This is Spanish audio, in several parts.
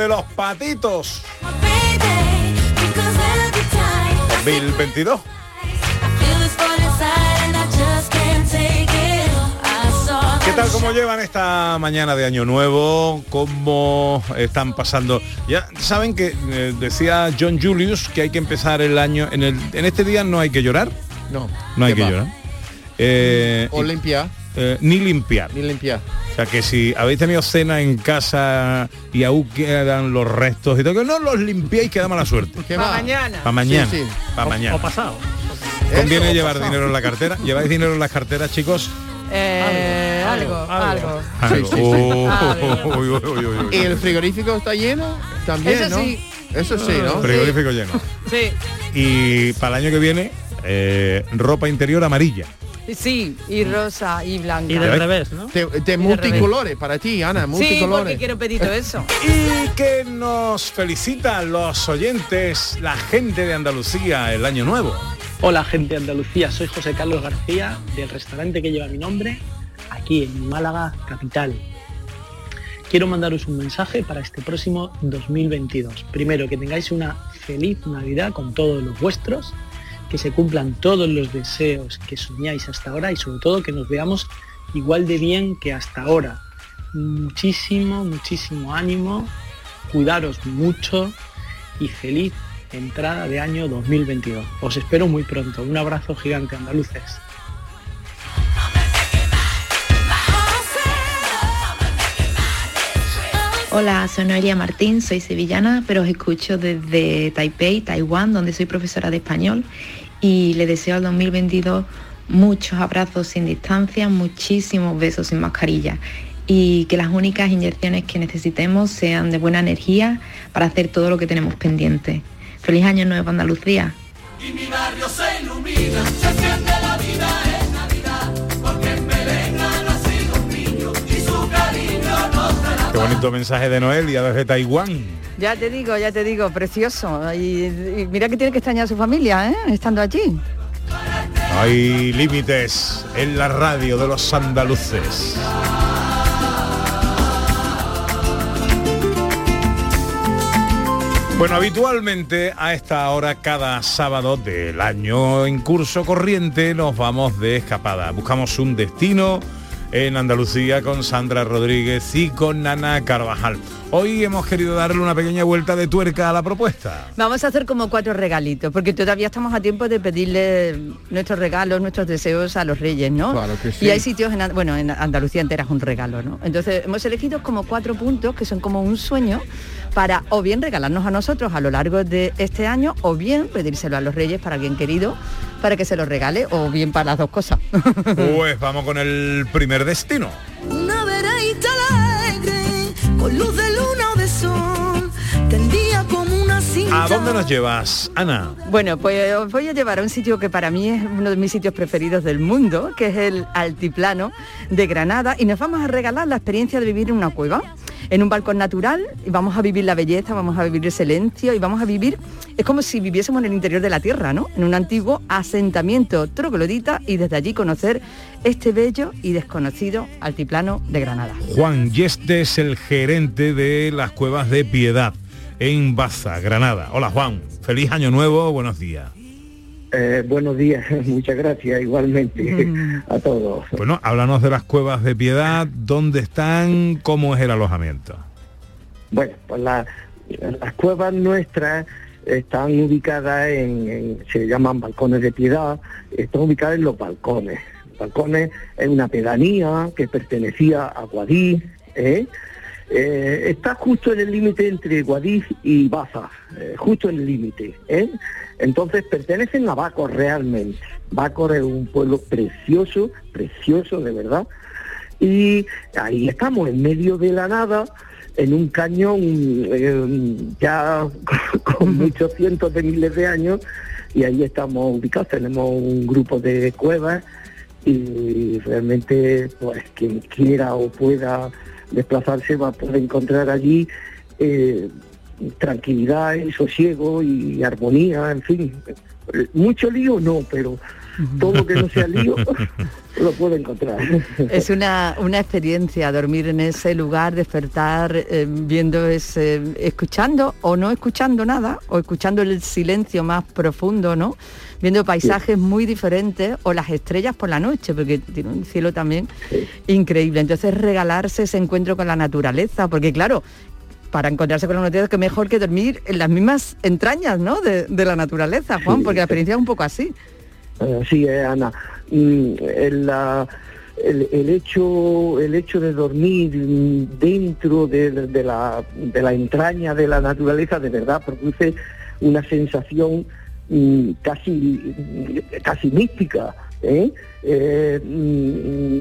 De los patitos. 2022. ¿Qué tal cómo llevan esta mañana de Año Nuevo? ¿Cómo están pasando? Ya saben que eh, decía John Julius que hay que empezar el año en el en este día no hay que llorar. No. No hay ¿qué que va? llorar. Eh, O limpiar. Eh, ni limpiar. Ni limpiar. O sea que si habéis tenido cena en casa y aún quedan los restos y todo, que no los limpiéis que da mala suerte. ¿Qué Pa' va? mañana. Para mañana. Sí, sí. Para mañana. pasado. Conviene Eso, llevar pasado. dinero en la cartera. ¿Lleváis dinero en las carteras, chicos? Eh, algo, algo. ¿Y el frigorífico está lleno? También, Eso ¿no? sí. Eso sí, ¿no? Frigorífico lleno. Sí, Y para el año que viene, eh, ropa interior amarilla. Sí, y rosa y blanca. Y del revés, ¿no? De, de multicolores para ti, Ana, Sí, multicolores. porque quiero pedir todo eso. Y que nos felicitan los oyentes, la gente de Andalucía, el año nuevo. Hola gente de Andalucía, soy José Carlos García del restaurante que lleva mi nombre, aquí en Málaga, capital. Quiero mandaros un mensaje para este próximo 2022. Primero, que tengáis una feliz Navidad con todos los vuestros, que se cumplan todos los deseos que soñáis hasta ahora y sobre todo que nos veamos igual de bien que hasta ahora. Muchísimo, muchísimo ánimo, cuidaros mucho y feliz entrada de año 2022. Os espero muy pronto. Un abrazo gigante andaluces. Hola, soy Noelia Martín, soy sevillana, pero os escucho desde Taipei, Taiwán, donde soy profesora de español y le deseo al 2022 muchos abrazos sin distancia, muchísimos besos sin mascarilla y que las únicas inyecciones que necesitemos sean de buena energía para hacer todo lo que tenemos pendiente. Feliz año nuevo Andalucía. Qué bonito mensaje de Noelia desde Taiwán. Ya te digo, ya te digo, precioso. Y, mira que tiene que extrañar a su familia, ¿eh? Estando allí. Hay límites en la radio de los andaluces. Bueno, habitualmente a esta hora, cada sábado del año en curso corriente, nos vamos de escapada. Buscamos un destino en Andalucía con Sandra Rodríguez y con Nana Carvajal. Hoy hemos querido darle una pequeña vuelta de tuerca a la propuesta. Vamos a hacer como cuatro regalitos, porque todavía estamos a tiempo de pedirle nuestros regalos, nuestros deseos a los reyes, ¿no? Claro que sí. Y hay sitios, en, bueno, en Andalucía entera es un regalo, ¿no? Entonces hemos elegido como cuatro puntos que son como un sueño para o bien regalarnos a nosotros a lo largo de este año, o bien pedírselo a los reyes para alguien querido, para que se lo regale, o bien para las dos cosas. Pues vamos con el primer destino. Una alegre, con luz de luna o de sol, tendía como una cinta. ¿A dónde nos llevas, Ana? Bueno, pues os voy a llevar a un sitio que para mí es uno de mis sitios preferidos del mundo, que es el Altiplano de Granada, y nos vamos a regalar la experiencia de vivir en una cueva, en un balcón natural, y vamos a vivir la belleza, vamos a vivir el silencio, y vamos a vivir, es como si viviésemos en el interior de la tierra, ¿no? En un antiguo asentamiento troglodita, y desde allí conocer este bello y desconocido Altiplano de Granada. Juan Yeste es el gerente de las cuevas de Piedad en Baza, Granada. Hola Juan, feliz año nuevo, buenos días. Eh, buenos días, muchas gracias igualmente a todos. Bueno, háblanos de las cuevas de Piedad, dónde están, cómo es el alojamiento. Bueno, pues la- las cuevas nuestras están ubicadas en, en- se llaman balcones de piedad, están ubicadas en los balcones. Balcones es una pedanía que pertenecía a Guadí, ¿eh? Eh, está justo en el límite entre Guadix y Baza, eh, justo en el límite. ¿eh? Entonces pertenecen a Bacor realmente. Bacor es un pueblo precioso, precioso de verdad. Y ahí estamos, en medio de la nada, en un cañón ya con muchos cientos de miles de años, y ahí estamos ubicados. Tenemos un grupo de cuevas y realmente pues quien quiera o pueda desplazarse va a poder encontrar allí eh, tranquilidad y sosiego y armonía, en fin. Mucho lío no, pero todo lo que no sea lío lo puede encontrar. Es una, una experiencia dormir en ese lugar, despertar eh, viendo ese, escuchando o no escuchando nada, o escuchando el silencio más profundo, ¿no? Viendo paisajes muy diferentes o las estrellas por la noche, porque tiene un cielo también increíble. Entonces regalarse ese encuentro con la naturaleza, porque claro, para encontrarse con la naturaleza, que mejor que dormir en las mismas entrañas, ¿no? De, de la naturaleza, Juan, porque la experiencia es un poco así. Sí, eh, Ana. Mm, el, el- hecho, el hecho de dormir dentro de, de- la, de la entraña de la naturaleza de verdad produce una sensación mm, casi, casi mística. ¿eh? Eh, mm,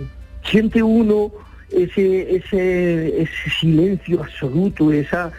siente uno ese, ese silencio absoluto, esa,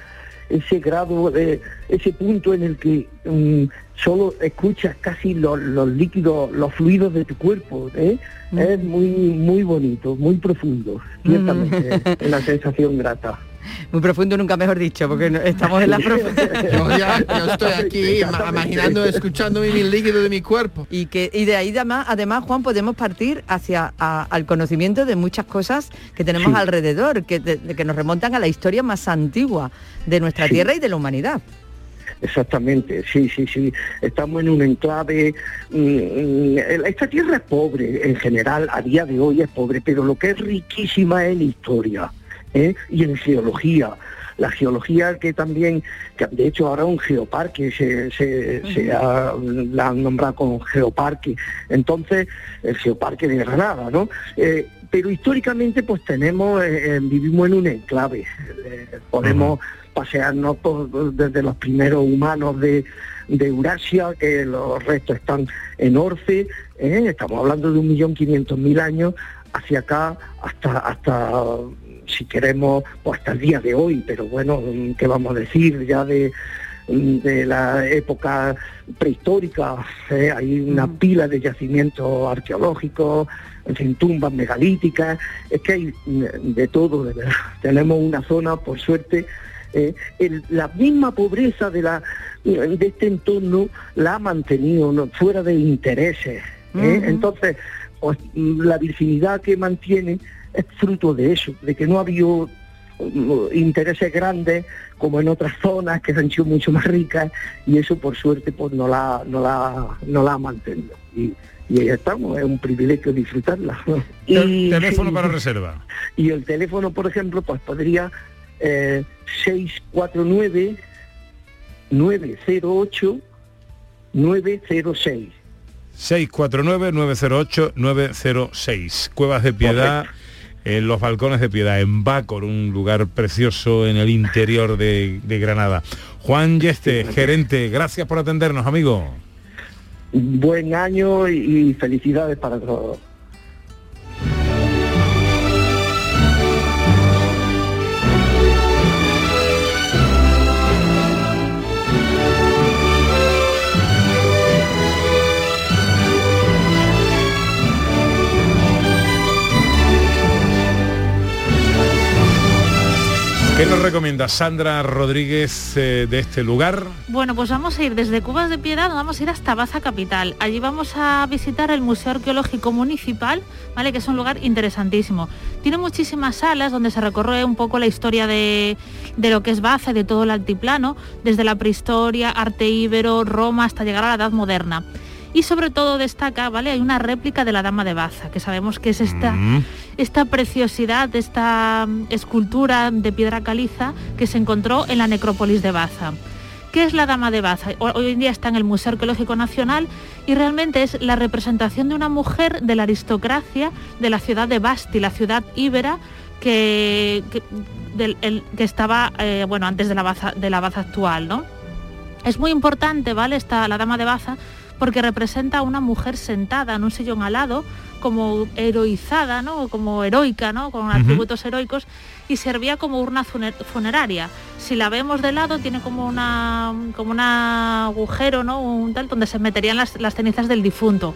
ese grado, de, ese punto en el que mm, solo escuchas casi los, los líquidos, los fluidos de tu cuerpo. ¿eh? Es muy, muy bonito, muy profundo, ciertamente, es una sensación grata. Muy profundo, nunca mejor dicho, porque estamos en la profundidad. Yo ya yo estoy aquí ma- imaginando, escuchando mi líquido de mi cuerpo. Y, que, y de ahí además, además, Juan, podemos partir hacia a- al conocimiento de muchas cosas que tenemos Sí. alrededor, que, de- de que nos remontan a la historia más antigua de nuestra Sí. tierra y de la humanidad. Exactamente, sí, sí, sí. Estamos en un enclave. mm, mm, esta tierra es pobre en general, a día de hoy es pobre, pero lo que es riquísima es en historia ¿eh? y en geología. La geología que también, que de hecho ahora un geoparque se, se, se ha, la han nombrado como geoparque. Entonces, el geoparque de Granada, ¿no? Eh, pero históricamente pues tenemos, eh, eh, vivimos en un enclave. Podemos pasearnos por- desde los primeros humanos de, de Eurasia, que los restos están en Orce, estamos hablando de un millón quinientos mil años, hacia acá hasta, hasta si queremos, pues hasta el día de hoy, pero bueno, ¿qué vamos a decir? Ya de, de la época prehistórica, ¿eh? hay una pila de yacimientos arqueológicos, en fin, tumbas megalíticas, es que hay mm, de todo, de verdad. Tenemos una zona, por suerte, eh, el- la misma pobreza de, la, de este entorno la ha mantenido ¿no? fuera de intereses. ¿eh? Entonces, pues, la virginidad que mantiene es fruto de eso, de que no ha habido mm, intereses grandes como en otras zonas que han sido mucho más ricas y eso por suerte pues no la, no la, no la ha mantenido. Y, y ahí estamos, es un privilegio disfrutarla. Y, Teléfono para reserva. y el teléfono, por ejemplo, pues podría eh, 649 908 906. 649-908-906. Cuevas de Piedad, en los balcones de Piedad, en Bacor, un lugar precioso en el interior de, de Granada. Juan Yeste, gerente, gracias por atendernos, amigo. Buen año y felicidades para todos. ¿Qué nos recomienda Sandra Rodríguez eh, de este lugar? Bueno, pues vamos a ir desde Cubas de nos vamos a ir hasta Baza Capital. Allí vamos a visitar el Museo Arqueológico Municipal, ¿vale? que es un lugar interesantísimo. Tiene muchísimas salas donde se recorre un poco la historia de, de lo que es Baza y de todo el altiplano, desde la prehistoria, arte íbero, Roma, hasta llegar a la Edad Moderna. Y sobre todo destaca, ¿vale? Hay una réplica de la Dama de Baza, que sabemos que es esta, Mm. esta preciosidad, esta mm, escultura de piedra caliza que se encontró en la necrópolis de Baza. ¿Qué es la Dama de Baza? Ho- Hoy en día está en el Museo Arqueológico Nacional y realmente es la representación de una mujer de la aristocracia de la ciudad de Basti, la ciudad íbera, que, que, del- el- que estaba, eh, bueno, antes de la, baza, de la baza actual, ¿no? Es muy importante, ¿vale? Esta, la dama de baza, porque representa a una mujer sentada en un sillón alado, como heroizada, ¿no? Como heroica, ¿no? Con atributos heroicos y servía como urna funer- funeraria. Si la vemos de lado tiene como una como un agujero, ¿no? Un tal donde se meterían las, las cenizas del difunto.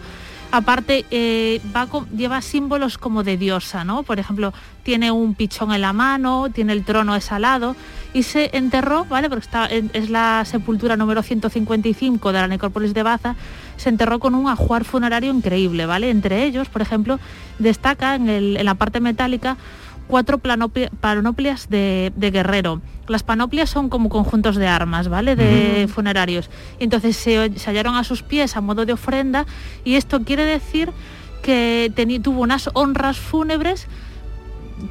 Aparte, eh, lleva símbolos como de diosa, ¿no? Por ejemplo, tiene un pichón en la mano, tiene el trono esalado y se enterró, ¿vale? Porque es la sepultura número 155 de la necrópolis de Baza, se enterró con un ajuar funerario increíble, ¿vale? Entre ellos, por ejemplo, destaca en la parte metálica cuatro panoplias de, de guerrero. Las panoplias son como conjuntos de armas, ¿vale? De funerarios. Y entonces se, se hallaron a sus pies a modo de ofrenda y esto quiere decir que tuvo unas honras fúnebres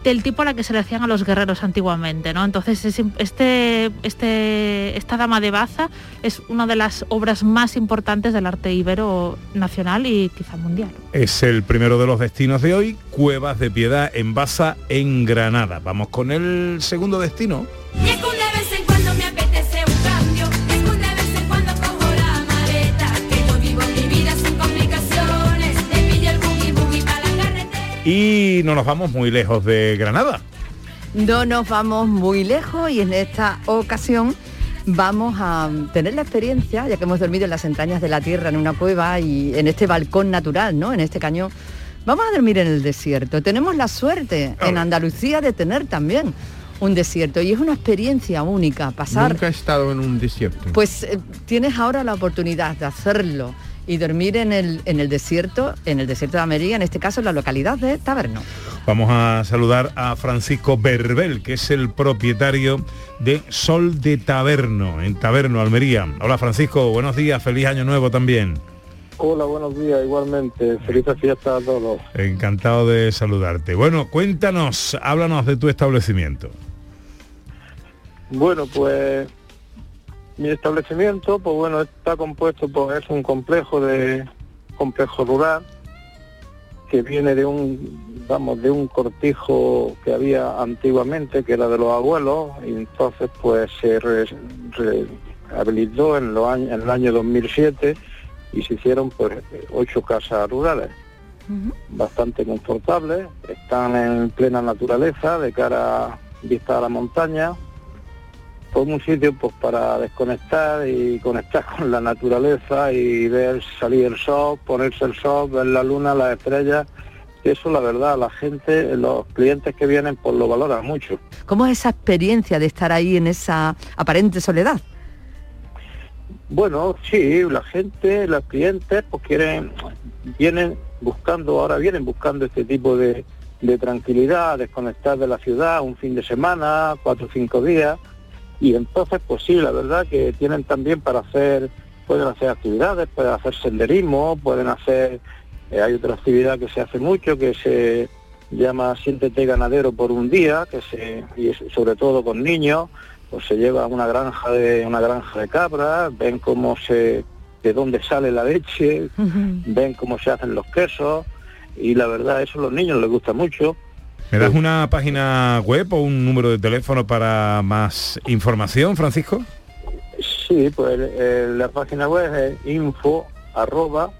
del tipo a la que se le hacían a los guerreros antiguamente, ¿no? Entonces es este, este, esta dama de Baza es una de las obras más importantes del arte ibero nacional y quizá mundial. Es el primero de los destinos de hoy, Cuevas de Piedad en Baza, en Granada. Vamos con el segundo destino. Y no nos vamos muy lejos de Granada. No nos vamos muy lejos y en esta ocasión vamos a tener la experiencia, ya que hemos dormido en las entrañas de la tierra, en una cueva y en este balcón natural, ¿no? En este cañón. Vamos a dormir en el desierto. Tenemos la suerte en Andalucía de tener también un desierto y es una experiencia única pasar Nunca he estado en un desierto. pues eh, tienes ahora la oportunidad de hacerlo y dormir en el, en el desierto, en el desierto de Almería, en este caso en la localidad de Taberno. Vamos a saludar a Francisco Berbel, que es el propietario de Sol de Taberno, en Taberno, Almería. Hola Francisco, buenos días, feliz año nuevo también. Hola, buenos días, igualmente. Felices fiestas a todos. Encantado de saludarte. Bueno, cuéntanos, háblanos de tu establecimiento. Bueno, pues mi establecimiento, pues bueno, está compuesto, pues es un complejo de complejo rural que viene de un, vamos, de un cortijo que había antiguamente, que era de los abuelos, y entonces pues se re- rehabilitó en, los años, en el año 2007 y se hicieron pues ocho casas rurales. bastante confortables, están en plena naturaleza, de cara vista a la montaña, por un sitio pues para desconectar y conectar con la naturaleza y ver salir el sol, ponerse el sol, ver la luna, las estrellas, eso la verdad, la gente, los clientes que vienen pues lo valoran mucho. ¿Cómo es esa experiencia de estar ahí en esa aparente soledad? Bueno, sí, la gente, los clientes, pues quieren, vienen buscando, ahora vienen buscando este tipo de, de tranquilidad, desconectar de la ciudad un fin de semana, cuatro o cinco días, y entonces, pues sí, la verdad que tienen también para hacer, pueden hacer actividades, pueden hacer senderismo, pueden hacer, eh, hay otra actividad que se hace mucho, que se llama Siéntete ganadero por un día, que se, y sobre todo con niños, pues se lleva a una granja de una granja de cabras, ven cómo se de dónde sale la leche, ven cómo se hacen los quesos y la verdad eso a los niños les gusta mucho. ¿Me das una página web o un número de teléfono para más información, Francisco? Sí, pues eh, la página web es info arroba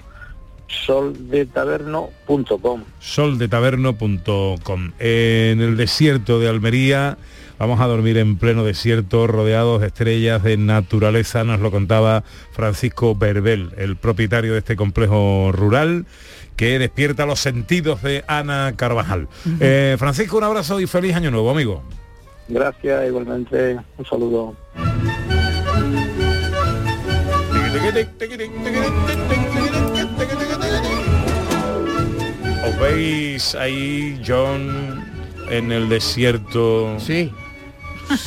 soldetaverno.com. soldetaverno.com. En el desierto de Almería vamos a dormir en pleno desierto, rodeados de estrellas de naturaleza, nos lo contaba Francisco Berbel, el propietario de este complejo rural que despierta los sentidos de Ana Carvajal. Eh, Francisco, un abrazo y feliz año nuevo, amigo. Gracias, igualmente, un saludo. ¿Os veis ahí, John, en el desierto? Sí.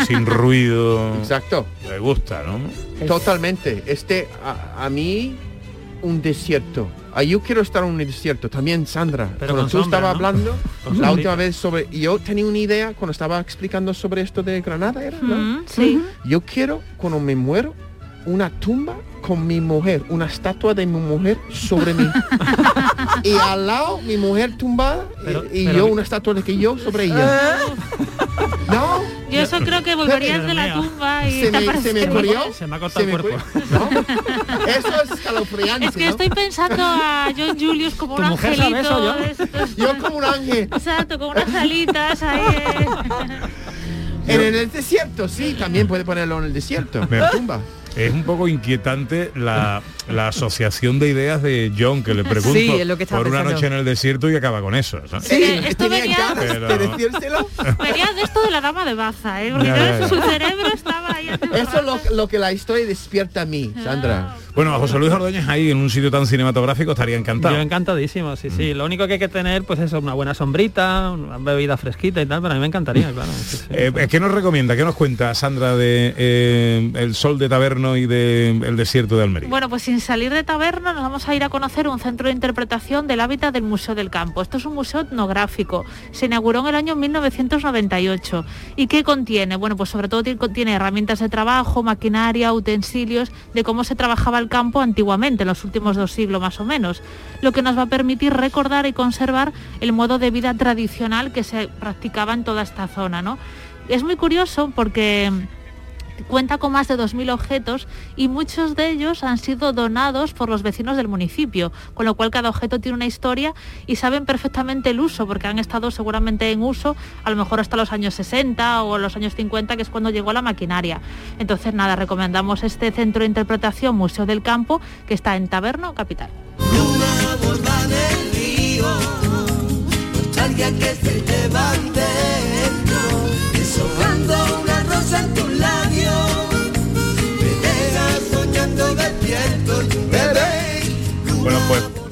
Sin ruido. Exacto. Me gusta, ¿no? Totalmente. Este, a, a mí, un desierto. Ah, yo quiero estar en un desierto. También, Sandra. Pero cuando tú sombra, estabas ¿no? hablando la última vez sobre... Yo tenía una idea cuando estaba explicando sobre esto de Granada, ¿era? ¿no? Mm, sí. Yo quiero, cuando me muero, una tumba con mi mujer, una estatua de mi mujer sobre mí. y al lado mi mujer tumbada y- Pero- y, pero- yo una estatua de que yo sobre ella. No, Yo eso creo que volverías de la tumba y se te me, se me ocurrió. Se me ha cortado el cuerpo. ¿No? Eso es escalofriante. Es que ¿no? estoy pensando a John Julius como ¿Tu un angelito. eso, yo? de estos- Yo como un ángel. Exacto, con unas alitas ahí. eh. En el desierto, sí, también puede ponerlo en el desierto. Me- La tumba. Es un poco inquietante la, la asociación de ideas de John que le pregunto Sí, es lo que estaba por una noche en el desierto y acaba con eso. ¿no? Sí, Eh, esto venía- Pero- de decírselo. Venía de esto de la dama de Baza, ¿eh? Porque Ya, ya, ya. su cerebro estaba ahí. Eso es lo, lo que la historia despierta a mí, Sandra. Bueno, a José Luis Ordóñez ahí en un sitio tan cinematográfico estaría encantado. Yo encantadísimo, sí, Mm. sí. Lo único que hay que tener, pues eso, una buena sombrita, una bebida fresquita y tal, pero a mí me encantaría, claro. sí, sí. Eh, ¿Qué nos recomienda? ¿Qué nos cuenta Sandra de eh, El Sol de Y de El Desierto de Almería? Bueno, pues sin salir de taberna nos vamos a ir a conocer un centro de interpretación del hábitat del Museo del Campo. Esto es un museo etnográfico. Se inauguró en el año 1998. ¿Y qué contiene? Bueno, pues sobre todo ti- contiene herramientas de trabajo, maquinaria, utensilios de cómo se trabajaba el campo antiguamente, en los últimos dos siglos más o menos. Lo que nos va a permitir recordar y conservar el modo de vida tradicional que se practicaba en toda esta zona, ¿no? Es muy curioso porque cuenta con más de 2.000 objetos y muchos de ellos han sido donados por los vecinos del municipio, con lo cual cada objeto tiene una historia y saben perfectamente el uso, porque han estado seguramente en uso a lo mejor hasta los años 60 o los años 50, que es cuando llegó la maquinaria. Entonces, nada, recomendamos este centro de interpretación Museo del Campo, que está en Taberno, Capital.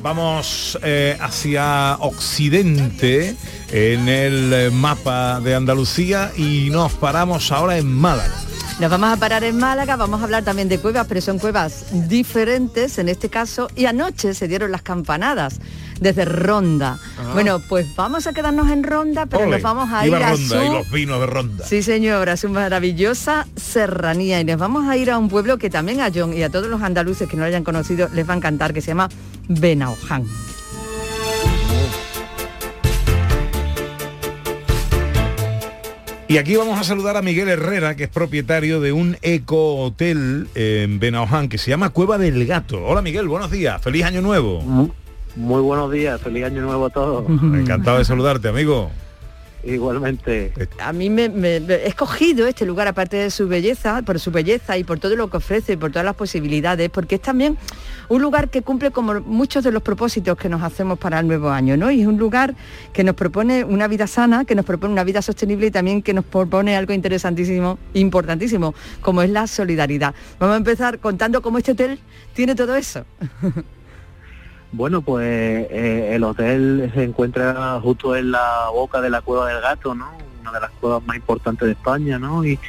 Vamos eh, hacia Occidente en el eh, mapa de Andalucía y nos paramos ahora en Málaga. Nos vamos a parar en Málaga, vamos a hablar también de cuevas, pero son cuevas diferentes en este caso. Y anoche se dieron las campanadas desde Ronda. Ah. Bueno, pues vamos a quedarnos en Ronda, pero Ole, nos vamos a ir a Ronda y su... los vinos de Ronda. Sí, señora, es una maravillosa serranía y nos vamos a ir a un pueblo que también a John y a todos los andaluces que no lo hayan conocido les va a encantar, que se llama Benaoján. Y aquí vamos a saludar a Miguel Herrera, que es propietario de un eco hotel en Benaoján que se llama Cueva del Gato. Hola Miguel, buenos días, feliz año nuevo. Muy buenos días, feliz año nuevo a todos. Encantado de saludarte, amigo. Igualmente. A mí me, he escogido este lugar, aparte de su belleza, por su belleza y por todo lo que ofrece y por todas las posibilidades, porque es también un lugar que cumple como muchos de los propósitos que nos hacemos para el nuevo año, ¿no? Y es un lugar que nos propone una vida sana, que nos propone una vida sostenible y también que nos propone algo interesantísimo, importantísimo, como es la solidaridad. Vamos a empezar contando cómo este hotel tiene todo eso. Bueno, pues eh, el hotel se encuentra justo en la boca de la Cueva del Gato, ¿no? Una de las cuevas más importantes de España, ¿no? Y,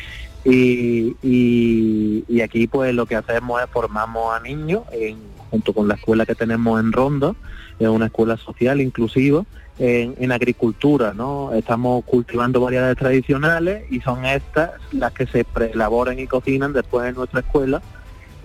aquí pues lo que hacemos es formamos a niños junto con la escuela que tenemos en Ronda, es una escuela social inclusiva, en, en agricultura, ¿no? Estamos cultivando variedades tradicionales y son estas las que se preelaboran y cocinan después en nuestra escuela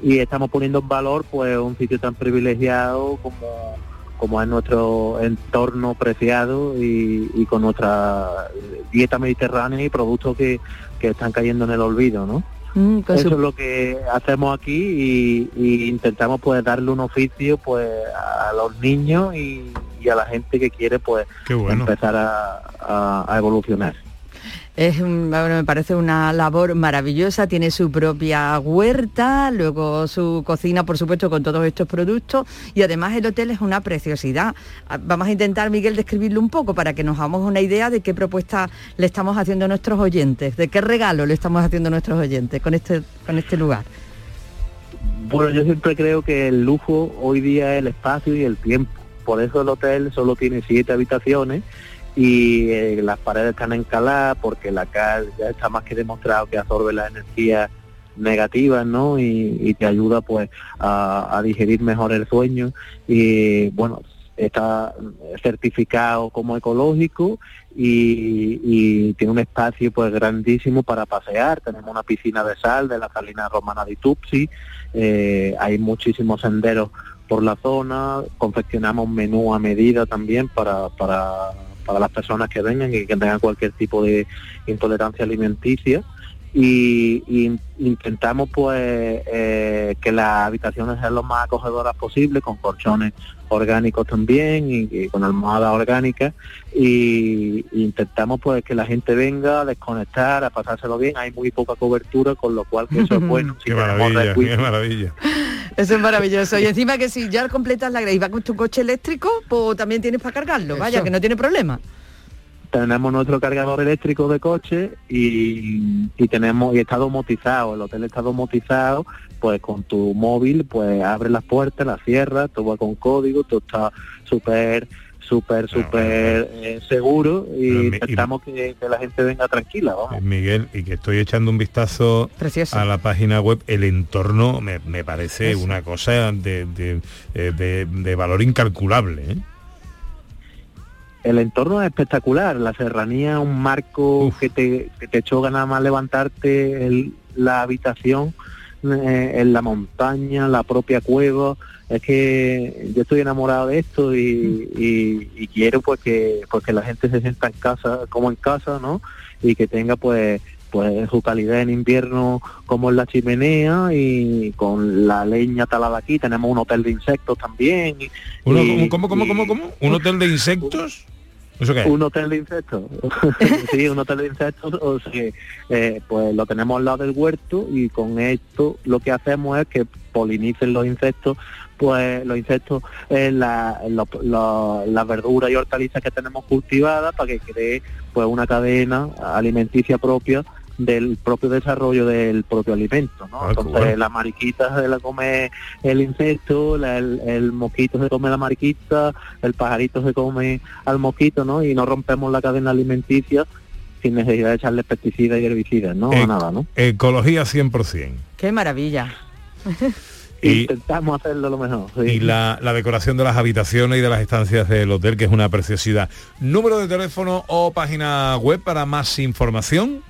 y estamos poniendo en valor pues un sitio tan privilegiado como, como es nuestro entorno preciado y, y con nuestra dieta mediterránea y productos que, que están cayendo en el olvido, ¿no? Mm, Eso su- es lo que hacemos aquí y, y intentamos pues darle un oficio pues a los niños y, y a la gente que quiere pues bueno. empezar a, a- a evolucionar. Es me parece una labor maravillosa, tiene su propia huerta, luego su cocina, por supuesto, con todos estos productos y además el hotel es una preciosidad. Ah, Vamos a intentar, Miguel, describirlo un poco para que nos hagamos una idea de qué propuesta le estamos haciendo a nuestros oyentes, de qué regalo le estamos haciendo a nuestros oyentes con este, con este lugar. Bueno, yo siempre creo que el lujo hoy día es el espacio y el tiempo. Por eso el hotel solo tiene siete habitaciones y eh, las paredes están encaladas porque la cal ya está más que demostrado que absorbe las energías negativas, ¿no? Y, te ayuda pues a, digerir mejor el sueño. Y bueno, está certificado como ecológico y, tiene un espacio pues grandísimo para pasear. Tenemos una piscina de sal de la salina romana de Tupsi, eh, hay muchísimos senderos por la zona, confeccionamos menú a medida también para, para las personas que vengan y que tengan cualquier tipo de intolerancia alimenticia y, y intentamos pues eh, que las habitaciones sean lo más acogedoras posible con colchones orgánicos también y, y con almohadas orgánicas y, y intentamos pues que la gente venga a desconectar a pasárselo bien hay muy poca cobertura con lo cual que eso es bueno Si Qué maravilla, qué maravilla. Eso es maravilloso. Y encima que si ya completas la y vas con tu coche eléctrico, pues también tienes para cargarlo. Vaya, Eso. que no tiene problema. Tenemos nuestro cargador eléctrico de coche y, y tenemos y está domotizado, el hotel está domotizado, pues con tu móvil pues abre las puertas, las cierras, todo va con código, todo está súper súper súper eh, seguro y intentamos que, que la gente venga tranquila, vamos. Eh, Miguel, y que estoy echando un vistazo a la página web, el entorno me, me parece Eso. una cosa de, de, eh, de- de valor incalculable. ¿eh? El entorno es espectacular, la serranía, un marco que te, que te choca nada más levantarte, el- la habitación eh, en la montaña, la propia cueva. Es que yo estoy enamorado de esto y, y- y quiero pues que, pues que la gente se sienta en casa, como en casa, ¿no? Y que tenga pues pues su calidad en invierno como en la chimenea y con la leña talada aquí tenemos un hotel de insectos también y- Uno- y- ¿Cómo, cómo, cómo, cómo? ¿Un hotel de insectos? ¿Eso qué es? un hotel de insectos. sí, un hotel de insectos, o sea, eh, pues lo tenemos al lado del huerto y con esto lo que hacemos es que polinicen los insectos, pues los insectos en la, en lo- lo- las verduras y hortalizas que tenemos cultivadas para que cree pues una cadena alimenticia propia del propio desarrollo del propio alimento, ¿no? Ah, Entonces bueno. la mariquita se la come el insecto, la- el, el mosquito se come la mariquita, el pajarito se come al mosquito, ¿no? Y no rompemos la cadena alimenticia sin necesidad de echarle pesticidas y herbicidas, ¿no? Eh, Nada, ¿no? Ecología 100%. Qué maravilla. Y- Intentamos hacerlo lo mejor. sí. Y la, la decoración de las habitaciones y de las estancias del hotel, que es una preciosidad. Número de teléfono o página web para más información.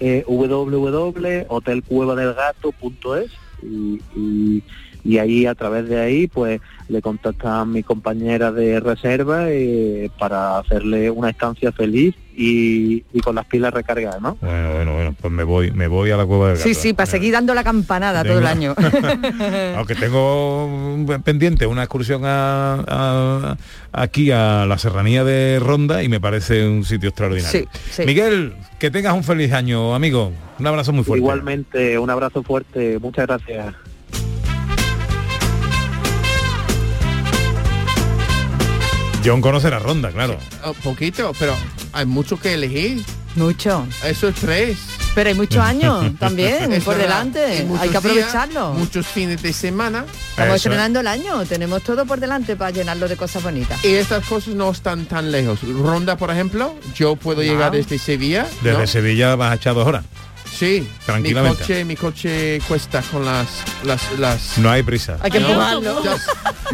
Eh, www.hotelcuevadelgato.es y, y ahí a través de ahí pues le contacta a mi compañera de reserva eh, para hacerle una estancia feliz y, y con las pilas recargadas, ¿no? Bueno, bueno, bueno, pues me voy, me voy a la cueva del gato. Sí, sí, para seguir dando la campanada todo el año. Aunque tengo pendiente una excursión a, a- aquí a la serranía de Ronda y me parece un sitio extraordinario. Sí, sí. Miguel, que tengas un feliz año, amigo. Un abrazo muy fuerte. Igualmente, un abrazo fuerte, muchas gracias. John conoce la Ronda, claro. Un poquito, pero hay mucho que elegir. Mucho. Eso es tres. Pero hay muchos años también Es por delante. Hay que días, aprovecharlo. muchos fines de semana. Estamos estrenando el año, tenemos todo por delante para llenarlo de cosas bonitas. Y estas cosas no están tan lejos. Ronda, por ejemplo, yo puedo llegar desde Sevilla. Desde ¿no? Sevilla vas a echar dos horas. Sí, Tranquilamente. Mi coche, mi coche cuesta con las las las. No hay prisa. Hay que empujarlo.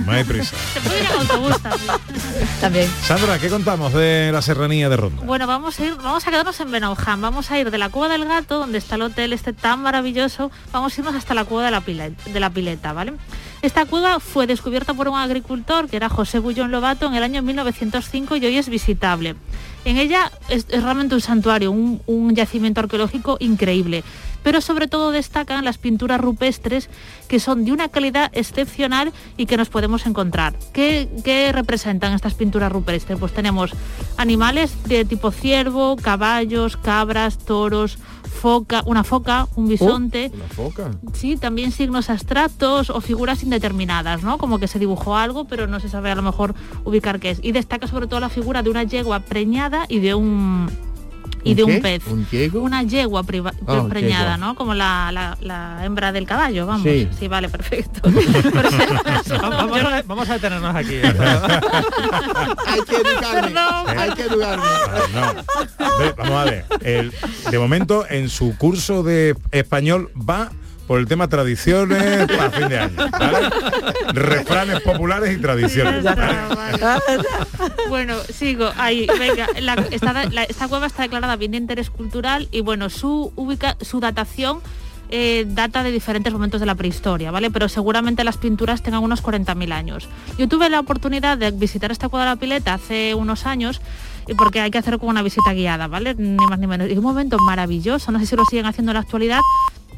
No hay prisa. También. Sandra, ¿qué contamos de la serranía de Ronda? Bueno, vamos a ir, vamos a quedarnos en Benaujan, vamos a ir de la Cueva del Gato, donde está el hotel este tan maravilloso, vamos a irnos hasta la Cueva de la, Pile- de la Pileta, ¿vale? Esta cueva fue descubierta por un agricultor que era José Bullón Lobato en el año 1905 y hoy es visitable. En ella es, realmente un santuario, un, yacimiento arqueológico increíble, pero sobre todo destacan las pinturas rupestres que son de una calidad excepcional y que nos podemos encontrar. ¿Qué, qué representan estas pinturas rupestres? Pues tenemos animales de tipo ciervo, caballos, cabras, toros, foca, una foca, un bisonte. Una foca. Sí, también signos abstractos o figuras indeterminadas, ¿no? Como que se dibujó algo, pero no se sabe a lo mejor ubicar qué es. Y destaca sobre todo la figura de una yegua preñada y de un y ¿Un de qué? un pez. ¿Un? Una yegua priva- Ah, preñada, yegua. ¿no? Como la, la- la hembra del caballo, vamos. Sí. vale, perfecto. vamos, a, vamos a detenernos aquí. Hay que educarme. Hay que educarme. No. Vamos a ver. El- de momento, en su curso de español va por el tema tradiciones para fin de año. ¿vale? Refranes populares y tradiciones. ¿vale? Bueno, sigo ahí. Venga, la- esta, la- esta cueva está declarada bien de interés cultural y bueno, su ubica, su datación eh, data de diferentes momentos de la prehistoria, ¿vale? Pero seguramente las pinturas tengan unos 40.000 años. Yo tuve la oportunidad de visitar esta cueva de la pileta hace unos años y porque hay que hacer como una visita guiada, ¿vale? Ni más ni menos. Y un momento maravilloso, no sé si lo siguen haciendo en la actualidad,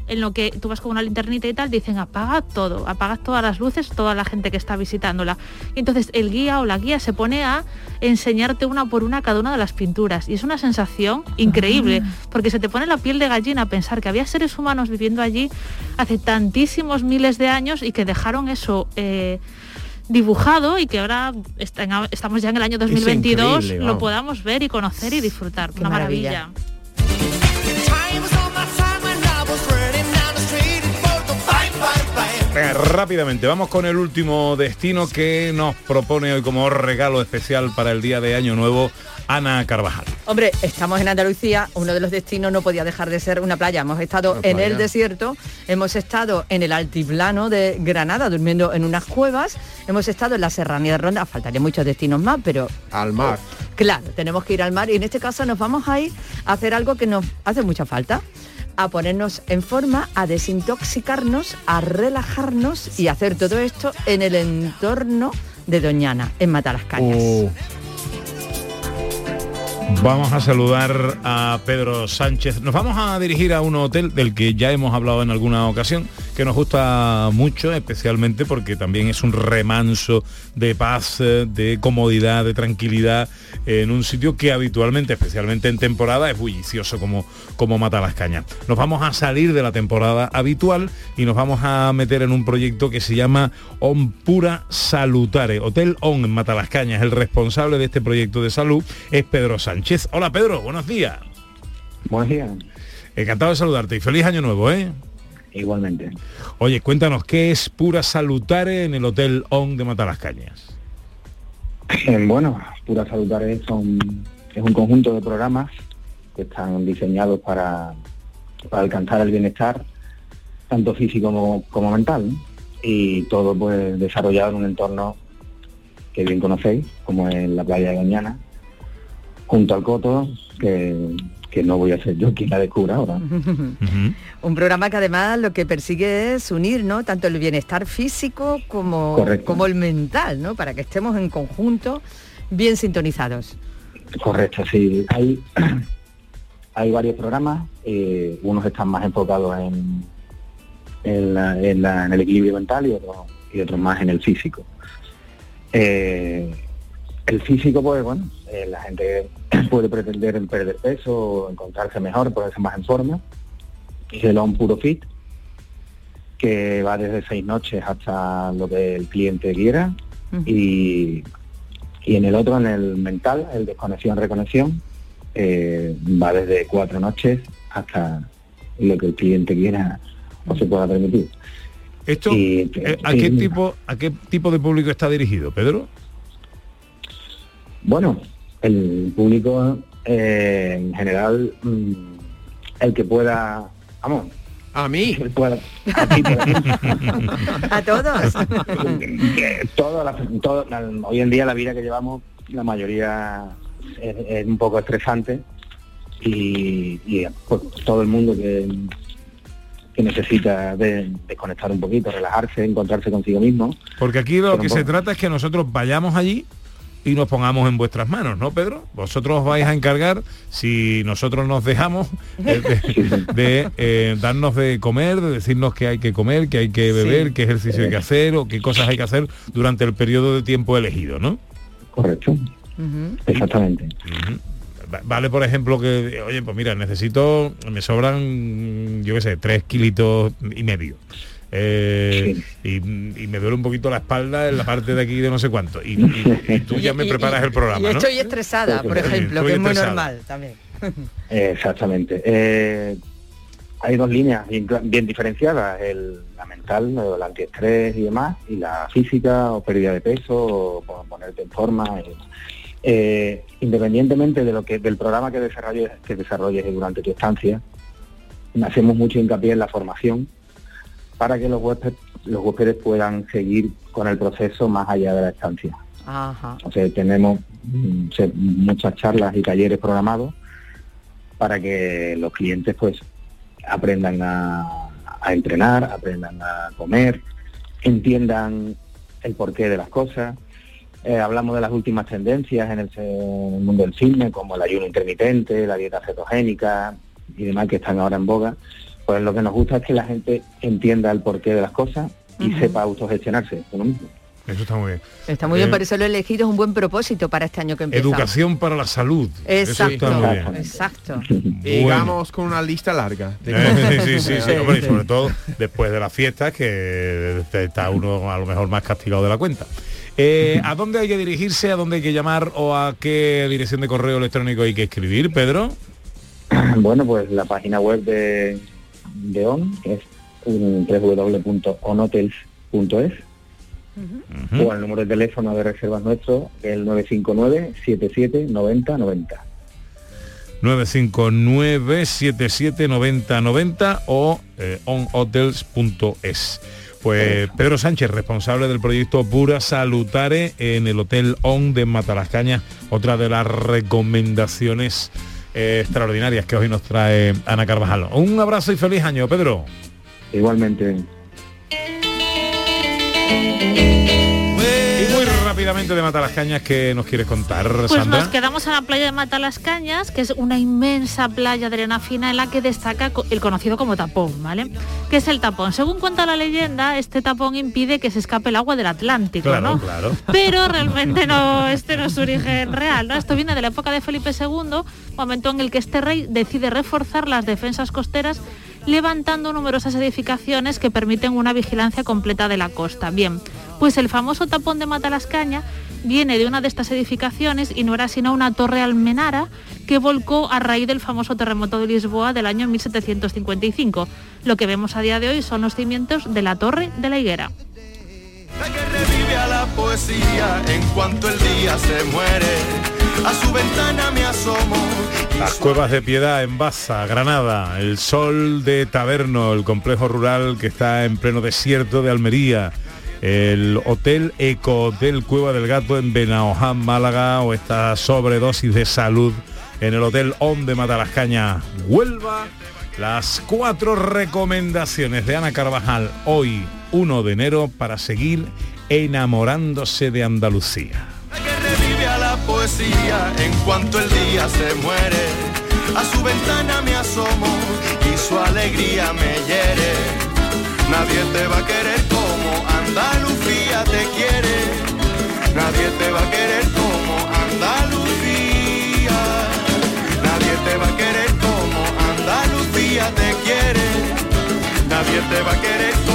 en lo que tú vas con una linternita y tal, dicen apaga todo, apaga todas las luces, toda la gente que está visitándola. Y entonces el guía o la guía se pone a enseñarte una por una cada una de las pinturas. Y es una sensación increíble, porque se te pone la piel de gallina a pensar que había seres humanos viviendo allí hace tantísimos miles de años y que dejaron eso. eh, dibujado y que ahora estamos ya en el año 2022 increíble, lo podamos ver y conocer y disfrutar una maravilla. maravilla. Venga, rápidamente, vamos con el último destino que nos propone hoy como regalo especial para el día de Año Nuevo Ana Carvajal. Hombre, estamos en Andalucía, uno de los destinos no podía dejar de ser una playa. Hemos estado en el desierto, hemos estado en el altiplano de Granada, durmiendo en unas cuevas, hemos estado en la serranía de Ronda, faltarían muchos destinos más, pero Al mar. claro, tenemos que ir al mar y en este caso nos vamos a ir a hacer algo que nos hace mucha falta a ponernos en forma, a desintoxicarnos, a relajarnos y hacer todo esto en el entorno de Doñana, en Matalascañas. Oh. Vamos a saludar a Pedro Sánchez. Nos vamos a dirigir a un hotel del que ya hemos hablado en alguna ocasión, que nos gusta mucho, especialmente porque también es un remanso de paz, eh, de comodidad, de tranquilidad, en un sitio que habitualmente, especialmente en temporada, es bullicioso como, como mata las cañas. Nos vamos a salir de la temporada habitual y nos vamos a meter en un proyecto que se llama On Pura Salutare. Hotel On en Matalascañas. El responsable de este proyecto de salud es Pedro Sánchez. Hola Pedro, buenos días. Buenos días. Encantado de saludarte y feliz año nuevo, ¿eh? Igualmente. Oye, cuéntanos, ¿qué es Pura Salutare en el Hotel On de Matalascañas? Eh, Bueno, Pura Salutares son, es un conjunto de programas que están diseñados para, para alcanzar el bienestar, tanto físico como, como mental, ¿no? y todo pues desarrollado en un entorno que bien conocéis, como es la playa de Doñana, junto al Coto, que, que no voy a ser yo quien la descubra ahora. Un programa que además lo que persigue es unir, ¿no? Tanto el bienestar físico como, Correcto. como el mental, ¿no? Para que estemos en conjunto bien sintonizados. Correcto, sí. Hay, hay varios programas, eh, unos están más enfocados en, en, la- en la- en el equilibrio mental y otros, y otros más en el físico. Eh, el físico, pues bueno, eh, la gente puede pretender en perder peso, encontrarse mejor, ponerse más en forma. Es el On Puro Fit, que va desde seis noches hasta lo que el cliente quiera. Y, y en el otro, en el mental, el desconexión, reconexión, eh, va desde cuatro noches hasta lo que el cliente quiera o se pueda permitir. Esto, Y, eh, ¿a, sí, qué tipo, ¿A qué tipo de público está dirigido, Pedro? Bueno, el público eh, en general, mm, el que pueda, vamos, a mí, pueda, a ti. A todos. Todo, la- todo- la- hoy en día la vida que llevamos, la mayoría es, es un poco estresante y, y, pues, todo el mundo que, que necesita de- desconectar un poquito, relajarse, encontrarse consigo mismo. Porque aquí lo que se trata es que nosotros vayamos allí y nos pongamos en vuestras manos, ¿no, Pedro? Vosotros os vais a encargar, si nosotros nos dejamos, eh, de, de, eh, darnos de comer, de decirnos qué hay que comer, qué hay que beber, Sí. qué ejercicio hay que hacer o qué cosas hay que hacer durante el periodo de tiempo elegido, ¿no? Correcto. Exactamente. Va- Vale, por ejemplo, que, oye, pues mira, necesito, me sobran, yo qué sé, tres kilitos y medio. Eh, y, y me duele un poquito la espalda en la parte de aquí de no sé cuánto. Y, y- y tú ya me Y- y- preparas el Y programa, ¿no? estoy estresada, por ejemplo, que es muy estresada. normal también. Exactamente. Eh, hay dos líneas bien, diferenciadas, el, la mental, el antiestrés y demás, y la física o pérdida de peso, o pon- ponerte en forma. Eh, independientemente de lo que del programa que desarrolles, que desarrolles durante tu estancia, hacemos mucho hincapié en la formación para que los huéspedes, los huéspedes puedan seguir con el proceso más allá de la estancia. Ajá. O sea, tenemos mm, se- muchas charlas y talleres programados para que los clientes pues aprendan a, a entrenar, aprendan a comer, entiendan el porqué de las cosas. Eh, hablamos de las últimas tendencias en el, en el mundo del fitness, como el ayuno intermitente, la dieta cetogénica y demás que están ahora en boga. Pues lo que nos gusta es que la gente entienda el porqué de las cosas y sepa autogestionarse uno mismo. Eso está muy bien. Está muy bien, Eh, por eso lo he elegido, es un buen propósito para este año que empieza. Educación para la salud. Eso está muy Exacto, bien. exacto. Y Bueno. vamos con una lista larga. Eh, sí, sí, sí, hombre, y sobre todo después de las fiestas que está uno a lo mejor más castigado de la cuenta. Eh, ¿A dónde hay que dirigirse? ¿A dónde hay que llamar? ¿O a qué dirección de correo electrónico hay que escribir, Pedro? Bueno, pues la página web de, de ON es un www.onhotels.es o al número de teléfono de reservas nuestro, que es el 959 77 90 90. 959 77 90 90 o eh, onhotels.es. Pues Pedro Sánchez, responsable del proyecto Pura Salutare en el Hotel On de Matalascañas, otra de las recomendaciones eh, extraordinarias que hoy nos trae Ana Carvajal. Un abrazo y feliz año, Pedro. Igualmente. Rápidamente de Matalascañas, que nos quieres contar, Pues Sandra? nos quedamos en la playa de Matalascañas, que es una inmensa playa de arena fina en la que destaca el conocido como tapón, ¿vale? ¿Qué es el tapón? Según cuenta la leyenda, este tapón impide que se escape el agua del Atlántico, Claro, ¿no? claro. Pero realmente no, este no es su origen real, ¿no? Esto viene de la época de Felipe II, momento en el que este rey decide reforzar las defensas costeras levantando numerosas edificaciones que permiten una vigilancia completa de la costa. Bien, pues el famoso tapón de Matalascaña viene de una de estas edificaciones y no era sino una torre almenara que volcó a raíz del famoso terremoto de Lisboa del año 1755. Lo que vemos a día de hoy son los cimientos de la torre de la higuera. Revive a la poesía en cuanto el día se muere. A su ventana me asomo. Las cuevas de piedad en Baza, Granada, el sol de Taberno, el complejo rural que está en pleno desierto de Almería, el hotel Eco Hotel Cueva del Gato en Benaoján, Málaga, o esta sobredosis de salud en el Hotel On de Matalascaña, Huelva. Las cuatro recomendaciones de Ana Carvajal hoy, 1 de enero, para seguir enamorándose de Andalucía. Poesía en cuanto el día se muere. A su ventana me asomo y su alegría me hiere. Nadie te va a querer como Andalucía te quiere. Nadie te va a querer como Andalucía. Nadie te va a querer como Andalucía te quiere. Nadie te va a querer como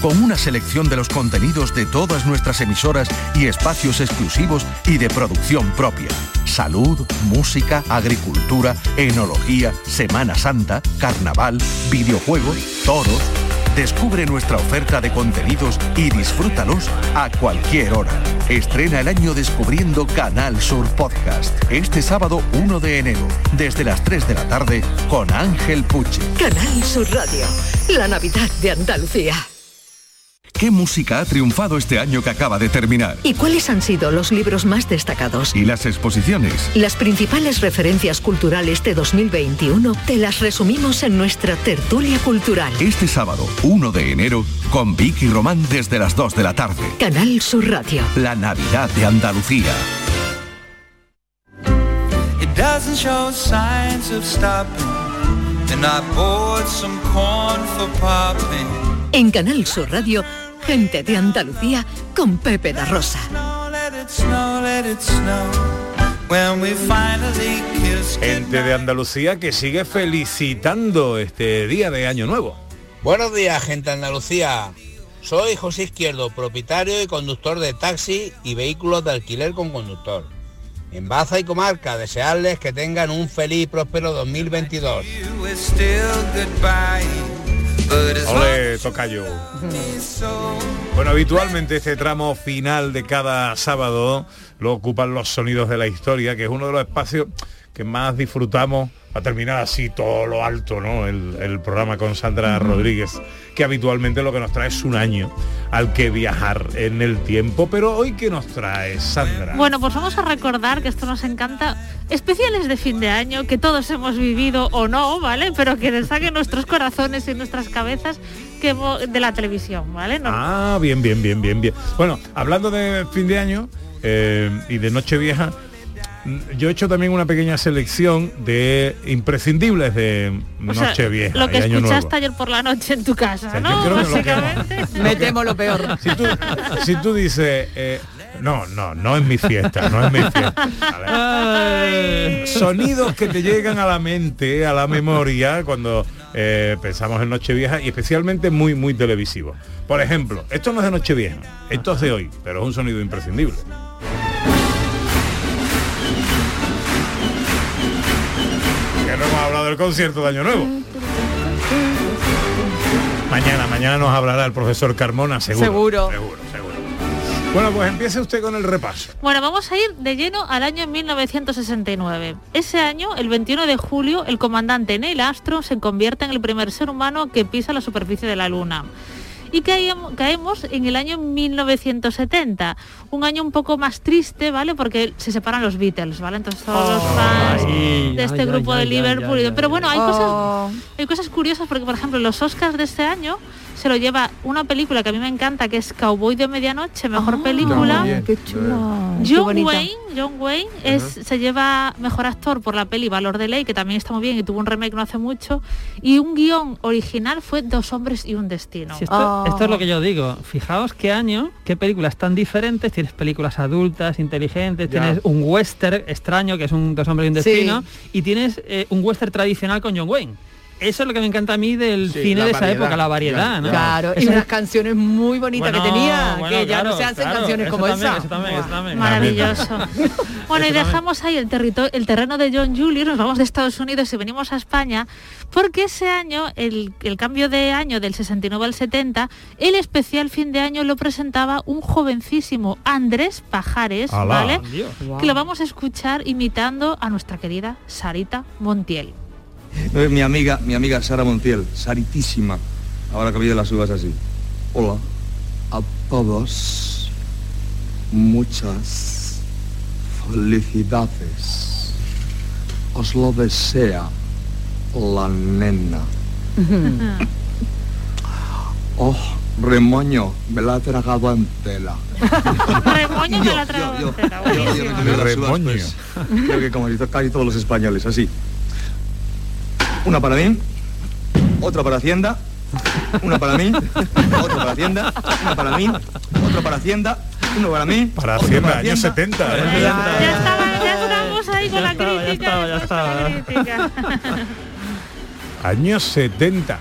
con una selección de los contenidos de todas nuestras emisoras y espacios exclusivos y de producción propia. Salud, música, agricultura, enología, Semana Santa, carnaval, videojuegos, toros. Descubre nuestra oferta de contenidos y disfrútalos a cualquier hora. Estrena el año descubriendo Canal Sur Podcast. Este sábado 1 de enero, desde las 3 de la tarde, con Ángel Puche. Canal Sur Radio, la Navidad de Andalucía. ¿Qué música ha triunfado este año que acaba de terminar? ¿Y cuáles han sido los libros más destacados? ¿Y las exposiciones? Las principales referencias culturales de 2021 te las resumimos en nuestra tertulia cultural. Este sábado 1 de enero, con Vicky Román desde las 2 de la tarde. Canal Sur Radio. La Navidad de Andalucía. It doesn't show signs of stopping. And I bought some corn for popping. En Canal Sur Radio, gente de Andalucía con Pepe da Rosa. Gente de Andalucía que sigue felicitando este día de Año Nuevo. Buenos días, gente de Andalucía. Soy José Izquierdo, propietario y conductor de taxi y vehículos de alquiler con conductor. En Baza y Comarca, desearles que tengan un feliz y próspero 2022. Ole, tocayo. Bueno, habitualmente este tramo final de cada sábado lo ocupan los sonidos de la historia, que es uno de los espacios que más disfrutamos para terminar así todo lo alto, ¿no? El, el programa con Sandra Rodríguez, que habitualmente lo que nos trae es un año al que viajar en el tiempo. Pero hoy qué nos trae, Sandra. Bueno, pues vamos a recordar que esto nos encanta. Especiales de fin de año que todos hemos vivido o no, ¿vale? Pero que destaquen nuestros corazones y nuestras cabezas que de la televisión, ¿vale? No- Ah, bien, bien, bien, bien, bien. Bueno, hablando de fin de año eh, y de Nochevieja, yo he hecho también una pequeña selección de imprescindibles de o Nochevieja lo que y Año escuchaste Nuevo. ayer por la noche en tu casa, yo ¿no? creo que lo que-. Me temo lo peor. Si tú, si tú dices, eh, no, no, no es mi fiesta, no es mi fiesta. ¿vale? Sonidos que te llegan a la mente, a la memoria, cuando eh, pensamos en Nochevieja y especialmente muy, muy televisivos. Por ejemplo, esto no es de Nochevieja, esto es de hoy, pero es un sonido imprescindible. Del concierto de Año Nuevo. Mañana, mañana nos hablará el profesor Carmona, seguro. Seguro. Seguro, seguro. Bueno, pues empiece usted con el repaso. Bueno, vamos a ir de lleno al año 1969. Ese año, el 21 de julio, el comandante Neil Armstrong se convierte en el primer ser humano que pisa la superficie de la Luna. Y caemos, caemos en el año 1970, un año un poco más triste, ¿vale? Porque se separan los Beatles, ¿vale? Entonces todos los fans Ay, de este ay, grupo ay, de ay, Liverpool. ay, ay, Pero bueno, hay Oh. cosas hay cosas curiosas porque, por ejemplo, los Oscars de este año se lo lleva una película que a mí me encanta, que es Cowboy de Medianoche, mejor película. Ah, qué chulo. Qué John. Wayne, John Wayne es, se lleva mejor actor por la peli Valor de Ley, que también está muy bien y tuvo un remake no hace mucho. Y un guion original fue Dos hombres y un destino. Si esto, esto es lo que yo digo. Fijaos qué año, qué películas tan diferentes. Tienes películas adultas, inteligentes, Ya. tienes un western extraño, que es un dos hombres y un Sí. destino, y tienes eh, un western tradicional con John Wayne. Eso es lo que me encanta a mí del Sí, cine de esa variedad. época, la variedad, ¿no? Claro, y unas canciones muy bonitas Bueno, que tenía, bueno, que ya claro, no se hacen claro, canciones eso como también, esa. eso también, eso también. Maravilloso. Bueno, y dejamos ahí el, territorio, el terreno de John Julius, nos vamos de Estados Unidos y venimos a España, porque ese año, el, el cambio de año del 69 al 70, el especial fin de año lo presentaba un jovencísimo Andrés Pajares, Alá. ¿vale? Dios. Que lo vamos a escuchar imitando a nuestra querida Sarita Montiel. Eh, Mi amiga, mi amiga Sara Montiel, saritísima. Ahora que vi las uvas así. Hola a todos. Muchas felicidades. Os lo desea la nena. Oh, remoño, me la ha tragado entera. Remoño la me tomé las uvas, Remoño. pues, creo que como dicen casi todos los españoles, así. Una para mí, otra para Hacienda, una para mí, otra para Hacienda, una para mí, otra para Hacienda, uno para mí. Para Hacienda, años Hacienda. 70. ¿eh? Ya, estaba- ya estamos ahí con Ya la estaba, ya crítica. estaba, ya crítica. Años 70.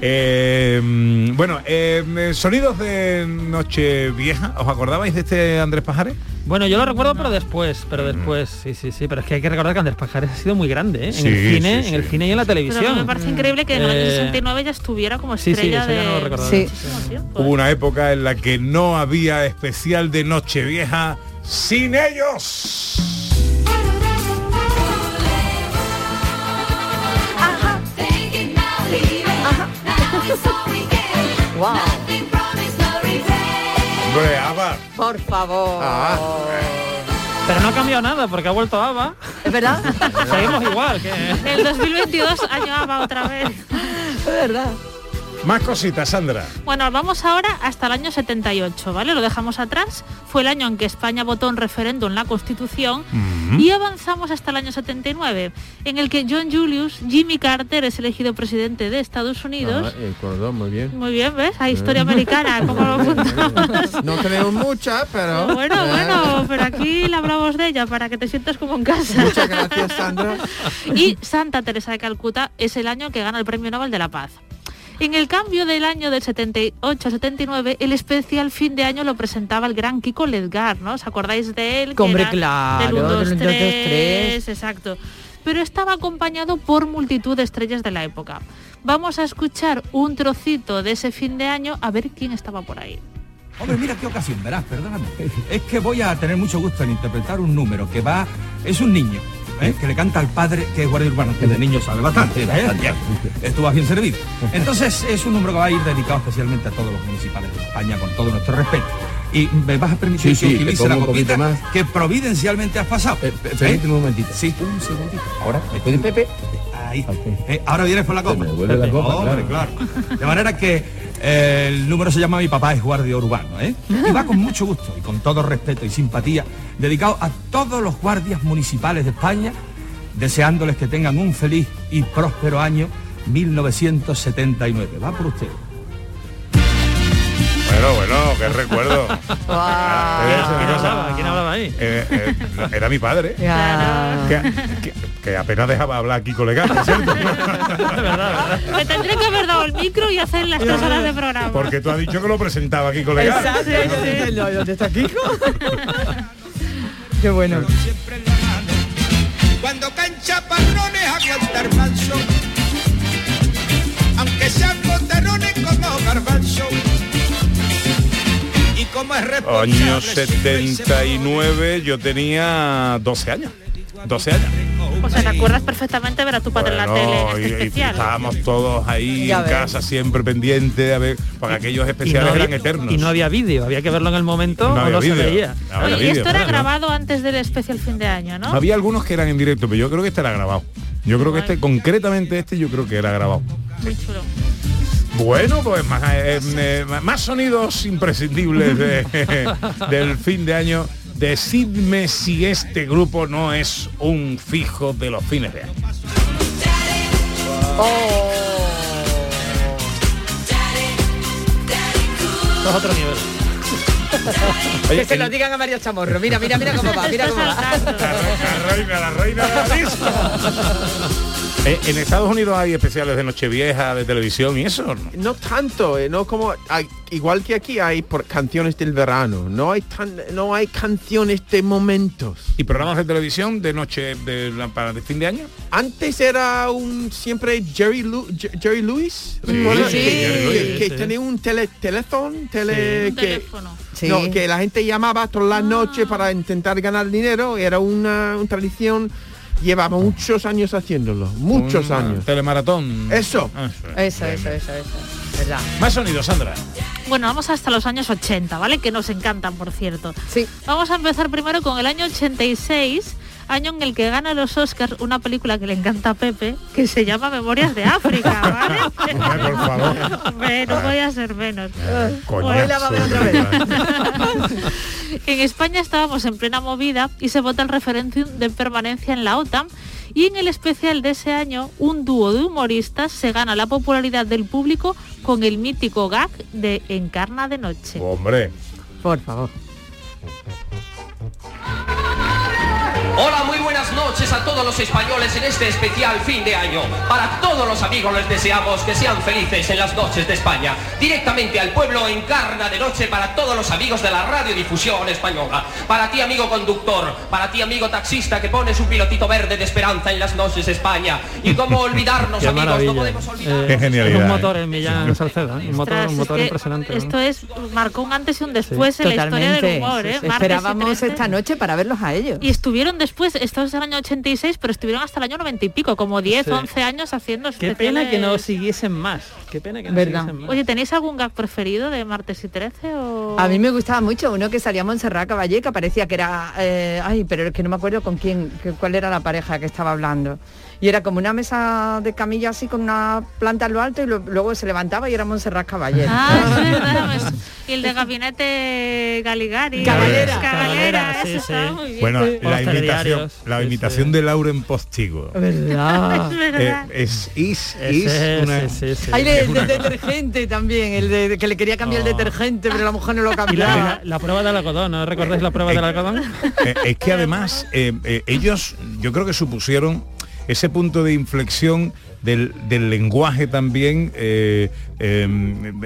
Eh, mm, bueno, eh, sonidos de Nochevieja. ¿Os acordabais de este Andrés Pajares? Bueno, yo lo recuerdo, pero después, pero después, sí, sí, sí, pero es que hay que recordar que Andrés Pajares ha sido muy grande, ¿eh? Sí, en el cine, sí, en el cine y en la Pero televisión. me parece increíble que en el año Eh, 69 ya estuviera como sí, sí, estrella no lo de tiempo. Hubo una época en la que no había especial de Nochevieja sin ellos. Wow. Hombre, Ava. Por favor. Pero no ha cambiado nada porque ha vuelto Ava. ¿Es verdad? Seguimos igual que el 2022 año ABBA otra vez. Es verdad. Más cositas, Sandra. Bueno, vamos ahora hasta el año 78, ¿vale? Lo dejamos atrás. Fue el año en que España votó en referéndum la Constitución y avanzamos hasta el año 79, en el que John Julius, Jimmy Carter, es elegido presidente de Estados Unidos. Ah, el cordón, muy bien. Muy bien, ¿ves? Hay historia americana, como lo apuntamos. No tenemos mucha, pero... Bueno, Eh, bueno, pero aquí le hablamos de ella para que te sientas como en casa. Muchas gracias, Sandra. Y Santa Teresa de Calcuta es el año que gana el Premio Nobel de la Paz. En el cambio del año del 78 a 79, el especial fin de año lo presentaba el gran Kiko Ledgar, ¿no? ¿Os acordáis de él? Hombre, claro, Del 1, 2, del 1, 2, 3, 3. exacto. Pero estaba acompañado por multitud de estrellas de la época. Vamos a escuchar un trocito de ese fin de año a ver quién estaba por ahí. Hombre, mira qué ocasión, verás, perdóname. Es que voy a tener mucho gusto en interpretar un número que va... Es un niño, ¿eh? que le canta al padre, que es guardia urbano, que de niño sabe bastante, ¿eh? Va bien servido. Entonces, es un número que va a ir dedicado especialmente a todos los municipales de España, con todo nuestro respeto. Y me vas a permitir Sí, que sí, utilice la copita más. que providencialmente has pasado. ¿Eh? Permíteme un momentito. Sí. Un segundito. Ahora, ¿me puedes, Pepe? Ahí. Eh, ahora vienes por la copa. devuelve la copa, Hombre, claro. De manera que eh, el número se llama Mi papá es guardia urbano, ¿eh? Y va con mucho gusto y con todo respeto y simpatía, dedicado a todos los guardias municipales de España, deseándoles que tengan un feliz y próspero año 1979. Va por usted. Bueno, bueno, qué recuerdo. A decir una ¿Quién hablaba? ¿Quién hablaba ahí? Eh, eh, no, era mi padre. Que, que- que apenas dejaba hablar aquí colega, ¿cierto? Me tendré que haber dado el micro y hacer las tres horas de programa. Porque tú has dicho que lo presentaba aquí colega. Exacto, sí, sí. ¿Dónde está Kiko? Qué bueno. Cuando caen chaparrones aguantar manso, aunque sean boterones como garbanzo. Y como es responsable, Año su rey se 79 yo tenía 12 años. 12 años. O sea, ¿te acuerdas perfectamente ver a tu padre en la tele este y- y especial? estábamos todos ahí Ya en ves. casa siempre pendientes a ver, porque aquellos especiales no eran eternos. Y no había vídeo, había que verlo en el momento No o había no se vídeo. veía. No había Oye, y vídeo, esto era grabado antes del especial fin de año, ¿no? Había algunos que eran en directo, pero yo creo que este era grabado. Yo creo que este, concretamente este, yo creo que era grabado. Muy chulo. Bueno, pues más, eh, eh, más sonidos imprescindibles de- del fin de año. Decidme si este grupo no es un fijo de los fines de año. Esto es otro nivel. Oye, Que se el- lo digan a Mario Chamorro. Mira, mira, mira cómo va, mira cómo va. La reina, la reina de la disco. Eh, en Estados Unidos hay especiales de Nochevieja, de televisión y eso. ¿no? No tanto, eh, no como hay- igual que aquí hay por canciones del verano, no hay tan, no hay canciones de momentos. ¿Y programas de televisión de noche de, la- para de fin de año? Antes era un siempre Jerry Lu- Jer- Jerry Lewis, Sí, que, tenía un tele, teléfono, tele, que, teléfono. Sí. no, que la gente llamaba todas las Ah. noches para intentar ganar dinero, era una, una tradición, llevaba muchos años haciéndolo, muchos años. Telemaratón. Eso. Eso, eso, eso, eso. ¿Verdad? Más sonidos, Sandra. Bueno, vamos hasta los años 80, ¿vale? Que nos encantan, por cierto. Sí. Vamos a empezar primero con el año 86, año en el que gana los Oscars una película que le encanta a Pepe, que se llama Memorias de África, ¿vale? Hombre, por favor. Hombre, no podía ser menos. Coñazo, otra vez. En España estábamos en plena movida y se vota el referéndum de permanencia en la OTAN y en el especial de ese año un dúo de humoristas se gana la popularidad del público con el mítico gag de Encarna de Noche. Hombre. Por favor. Hola, muy buenas noches a todos los españoles en este especial fin de año. Para todos los amigos les deseamos que sean felices en las noches de España. Directamente al pueblo encarna de noche para todos los amigos de la radiodifusión española. Para ti, amigo conductor, para ti, amigo taxista que pones un pilotito verde de esperanza en las noches de España. Y cómo olvidarnos, amigos, no maravilla. podemos olvidar. Eh, Qué genialidad, Un eh. motor en Millán Salceda, ¿eh? un motor, Ostras, un motor es que impresionante. ¿no? Esto es marcó un antes y un después en la historia del Totalmente. humor, ¿eh? Esperábamos 13. esta noche para verlos a ellos. Y estuvieron después, esto es el año 86, pero estuvieron hasta el año 90 y pico, como 10, Sí. 11 años haciendo Qué pena que no especiales. siguiesen más. Qué pena que no ¿Verdad? siguiesen más. Oye, ¿tenéis algún gag preferido de martes y 13 o...? A mí me gustaba mucho uno que salía Montserrat Caballé, que parecía que era... eh, ay, pero es que no me acuerdo con quién, que- cuál era la pareja que estaba hablando. Y era como una mesa de camilla así con una planta en lo alto y lo- luego se levantaba y era Montserrat Caballero. Ah, es verdad, pues, y el de gabinete Galigari. Cabalera. Cabalera, Cabalera, sí, ese estaba sí. muy bien. Bueno, Los la imitación, telediarios, la sí, imitación de Lauren Postigo. ¿Verdad? Es verdad. Eh, es, is, is una- sí, sí, sí. Hay el Es del detergente también, el de que le quería cambiar el Oh. detergente, pero la mujer no lo Y la, cambiaba. la- la prueba del algodón, ¿no recordáis la prueba del algodón? Eh, es que además eh, eh, ellos yo creo que supusieron ese punto de inflexión del, del lenguaje también eh, eh,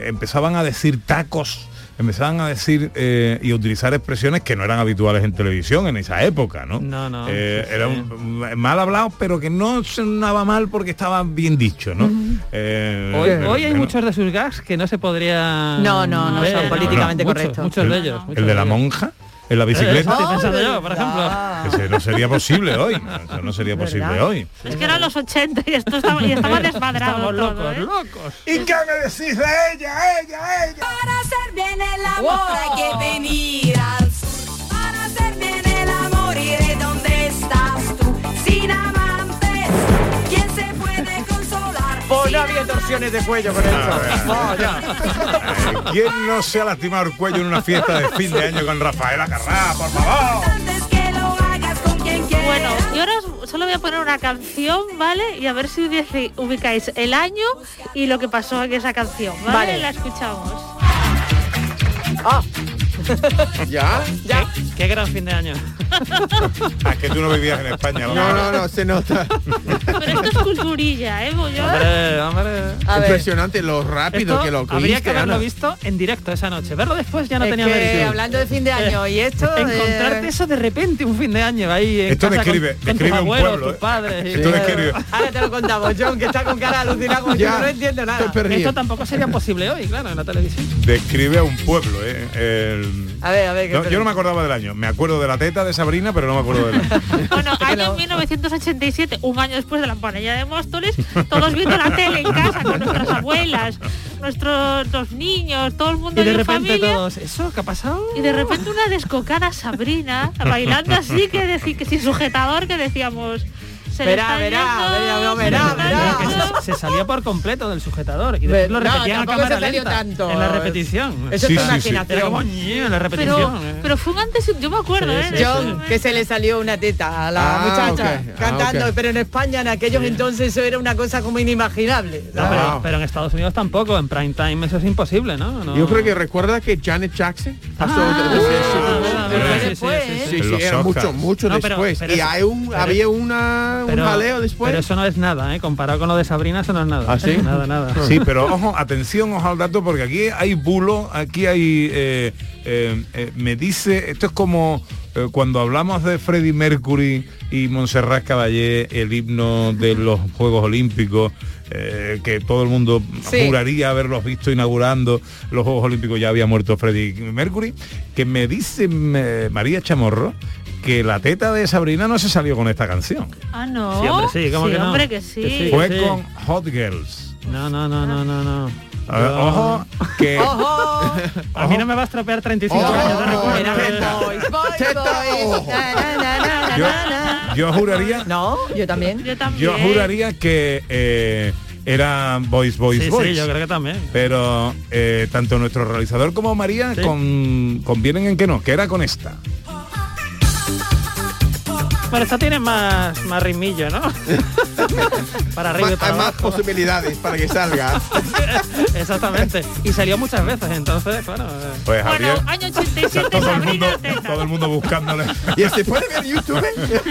empezaban a decir tacos empezaban a decir eh, y a utilizar expresiones que no eran habituales en televisión en esa época no No, no. Eh, sí, era sí. mal hablado pero que no sonaba mal porque estaba bien dicho no Eh, Hoy, pero- hoy hay muchos de sus gags que no se podrían No, no, no ver, son políticamente correctos. Muchos de ellos. muchos el de la monja en la bicicleta eso estoy pensando yo, por ejemplo. Ese no sería posible hoy eso no sería posible ¿Verdad? hoy Es que eran los 80 y esto estaba, y estaba desmadrado Estamos todo, locos, ¿eh? locos. ¿Y qué me decís de ella, ella, ella? Para hacer bien el amor hay que venir no había torsiones de cuello con Ah, eso. Eh, ¿Quién no se ha lastimado el cuello en una fiesta de fin de año con Rafaela Carrá, por favor? amantes que lo hagas con quien quieras. Bueno, y ahora solo voy a poner una canción, ¿vale? Y a ver si ubicáis el año y lo que pasó en esa canción, ¿vale? Vale. La escuchamos. Ah, ¿Ya? ya. Qué gran fin de año. Ah, que tú no vivías en España, No, no, no, se nota. Pero esto es culturilla, ¿eh? Hombre, hombre. Impresionante lo rápido Esto que lo habría cogiste, que haberlo Ana. visto en directo esa noche. Verlo después ya no Es tenía que, hablando de fin de año y esto Encontrarte eh, eso de repente un fin de año ahí en Esto casa describe- con, con describe tus un abuelos, pueblo, tus ¿eh? padres. y- Esto describe- Ahora te lo contamos, John, que está con cara alucinada como yo Ya, no entiendo nada. Esto tampoco sería posible hoy, claro, en la televisión. Describe a un pueblo, ¿eh? El- A ver, a ver. No, yo no me acordaba del año. Me acuerdo de la teta de Sabrina, pero no me acuerdo del año. Bueno, año no. 1987, un año después de la panella de Móstoles, todos viendo la tele en casa con nuestras abuelas, nuestros los niños, todo el mundo Y de en repente familia. todos, ¿eso qué ha pasado? Y de repente una descocada Sabrina, bailando así, que, deci- que sin sujetador, que decíamos... Se le Verá, está verá, verá, verá, se, se salía por completo del sujetador y después lo No, repetían a tampoco cámara se salió lenta tanto. en la repetición. Eso Sí, es tu sí, sí. imaginación. Era como "Ñe", en la repetición. Pero, eh. pero fue un antes, yo me acuerdo, Sí, ¿eh? sí, John, que se le salió una teta a la Ah, muchacha ok. Ah, cantando, ok. pero en España en aquellos entonces eso era una cosa como inimaginable. No, pero, pero en Estados Unidos tampoco, en prime time eso es imposible, ¿no? No. Yo creo que recuerda que Janet Jackson pasó Ah, sí, después, sí, sí, era mucho, mucho No, pero- después. pero y hay un, pero- había una, un Pero- jaleo después. Pero eso no es nada, ¿eh? Comparado con lo de Sabrina, eso no es nada. ¿Ah, sí? Nada, nada. Sí, pero ojo, atención, ojo al dato, porque aquí hay bulo, aquí hay... eh, eh, eh, me dice, esto es como cuando hablamos de Freddie Mercury y Montserrat Caballé, el himno de los Juegos Olímpicos, eh, que todo el mundo Sí. juraría haberlos visto inaugurando los Juegos Olímpicos, ya había muerto Freddie Mercury, que me dice eh, María Chamorro que la teta de Sabrina no se salió con esta canción. Ah, no. Sí, hombre, sí, ¿cómo que no? hombre, que sí. Que sí. Fue sí. con Hot Girls. No, no, no, no, no, no. A ver, Yo- ojo, que... ¡Ojo! A mí no me va a estropear 35 Ojo, años de recuerdo. Yo, juraría, No, yo también. Yo también. yo juraría que eh, era Boys, Boys, Sí, Boys. sí, yo creo que también. Pero eh, tanto nuestro realizador como María Sí. con, convienen en que no, que era con esta. Bueno, esta tiene más, más ritmillo, ¿no? para arriba y para hay más posibilidades para que salga. Exactamente. Y salió muchas veces, entonces, bueno. eh, Pues Bueno, Javier, año o sea, 87, todo, el mundo, Sabrina Teta. todo el mundo buscándole, ¿Y se puede ver en YouTube?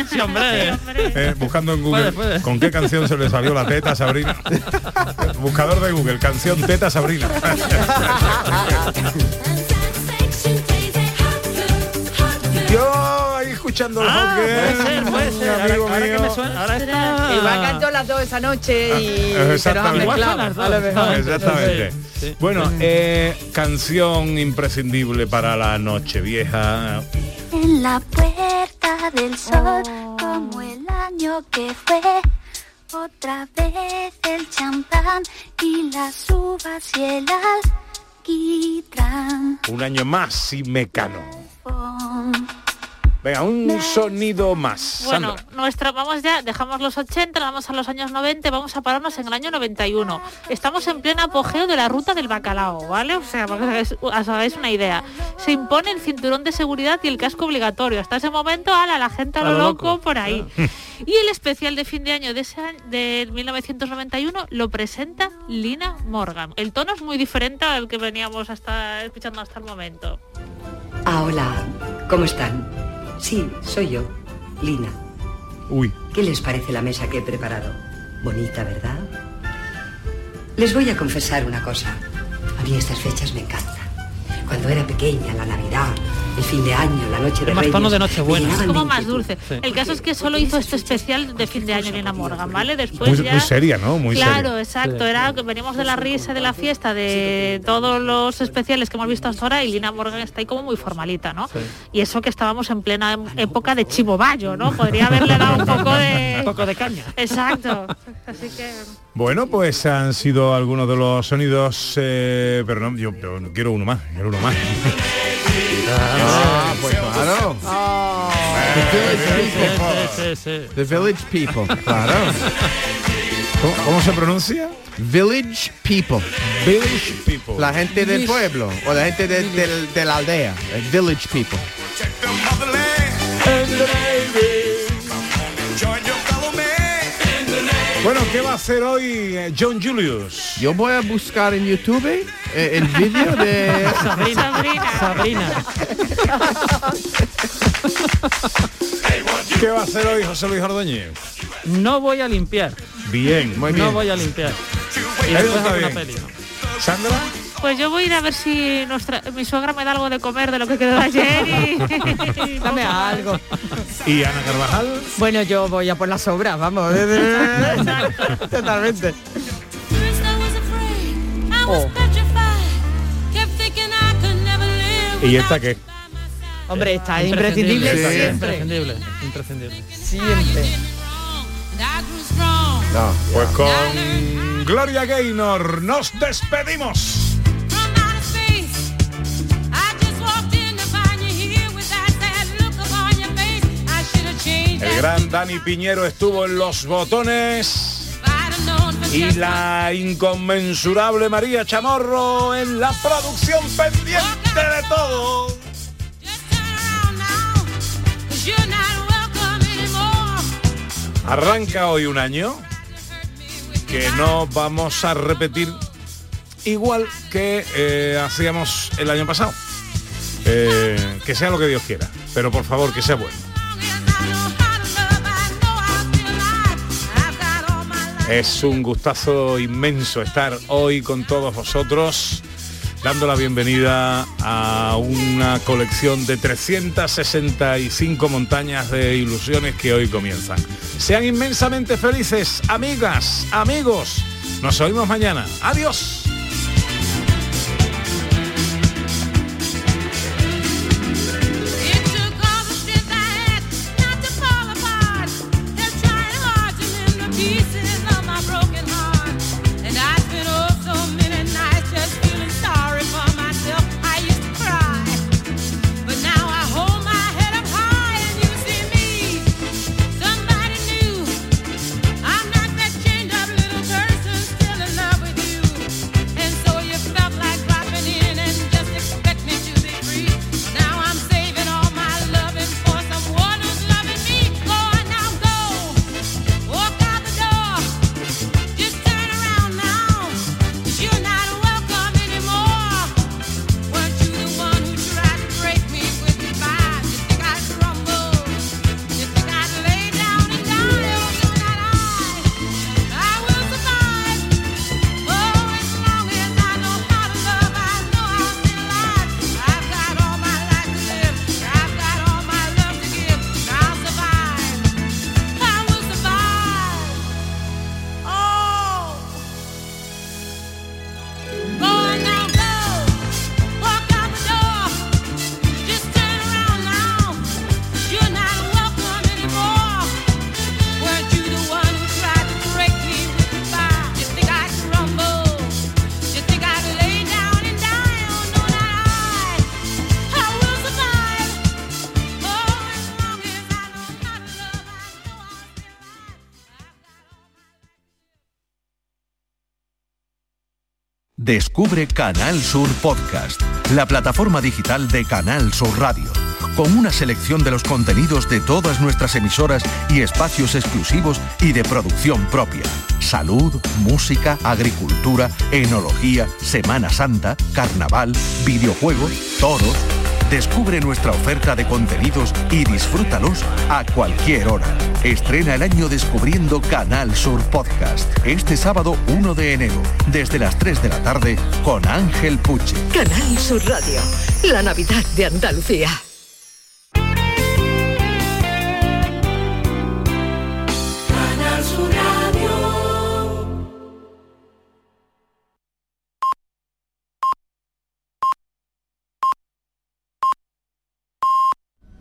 Sí, hombre. eh, buscando en Google Puede, puede. con qué canción se le salió la teta a Sabrina. Buscador de Google, canción teta Sabrina. Yo escuchando el Ah, puede ser, puede ser. Ahora, amigo ahora que mío. me suena, ahora está... Y va a cantar las dos esa noche y Ah, exactamente. Igual son las dos. Exactamente. Sí. Bueno, eh, canción imprescindible para la noche vieja. En la puerta del sol, como el año que fue, otra vez el champán y las uvas y el alquitrán. Un año más y mecano. Venga, un sonido más. Bueno, Sandra. nuestra, vamos ya, dejamos los 80, vamos a los años 90, vamos a pararnos en el año 91. Estamos en pleno apogeo de la ruta del bacalao, ¿vale? O sea, para que os hagáis, una idea. Se impone el cinturón de seguridad y el casco obligatorio. Hasta ese momento, ala, la gente a lo, A lo loco, loco, por ahí. Y el especial de fin de año de ese año, de 1991 lo presenta Lina Morgan. El tono es muy diferente al que veníamos hasta escuchando hasta el momento. Ah, hola. ¿Cómo están? Sí, soy yo, Lina. Uy. ¿Qué les parece la mesa que he preparado? Bonita, ¿verdad? Les voy a confesar una cosa. A mí estas fechas me encantan. Cuando era pequeña, la Navidad, el fin de año, la noche de más Reyes, tono de me Nochebuena. llenaban Es como más dulce. Sí. El caso es que solo hizo este especial de fin de año Lina Morgan, ¿vale? Después Muy, ya... muy seria, ¿no? Muy claro, seria. exacto. Era que venimos de la risa de la fiesta de todos los especiales que hemos visto hasta ahora y Lina Morgan está ahí como muy formalita, ¿no? Y eso que estábamos en plena época de Chivo Bayo, ¿no? Podría haberle dado un poco de... Un poco de caña. Exacto. Así que... Bueno, pues han sido algunos de los sonidos, eh, pero no, yo, yo quiero uno más, quiero uno más. Ah, pues claro. The Village People. Sí, sí, sí. The Village People. Claro. ¿Cómo, cómo se pronuncia? Village People. Village People. La gente del pueblo o la gente de, la aldea. Village People. ¿Qué va a hacer hoy eh, John Julius? Yo voy a buscar en YouTube eh, el vídeo de Sabrina. Sabrina. ¿Qué va a hacer hoy José Luis Ordóñez? No voy a limpiar. Bien, muy No bien. voy a limpiar. Y después hago una peli. ¿no? Sandra, Pues yo voy a ir a ver si nuestra, mi suegra me da algo de comer de lo que quedó ayer y... Dame algo. y Ana Carvajal. Bueno, yo voy a por las obras, vamos. Totalmente. Oh. ¿Y esta qué? Hombre, está imprescindible Sí, siempre. Imprescindible. Imprescindible. Siempre. No, Pues con Gloria Gaynor nos despedimos. El gran Dani Piñero estuvo en los botones y la inconmensurable María Chamorro en la producción pendiente de todo. Arranca hoy un año que no vamos a repetir igual que eh, hacíamos el año pasado. Eh, que sea lo que Dios quiera, pero por favor que sea bueno. Es un gustazo inmenso estar hoy con todos vosotros, dando la bienvenida a una colección de 365 montañas de ilusiones que hoy comienzan. Sean inmensamente felices, amigas, amigos. Nos oímos mañana. Adiós. Descubre Canal Sur Podcast, la plataforma digital de Canal Sur Radio, con una selección de los contenidos de todas nuestras emisoras y espacios exclusivos y de producción propia. Salud, música, agricultura, enología, Semana Santa, carnaval, videojuegos, toros. Descubre nuestra oferta de contenidos y disfrútalos a cualquier hora. Estrena el año descubriendo Canal Sur Podcast este sábado 1 de enero, desde las 3 de la tarde, con Ángel Puche. Canal Sur Radio, la Navidad de Andalucía.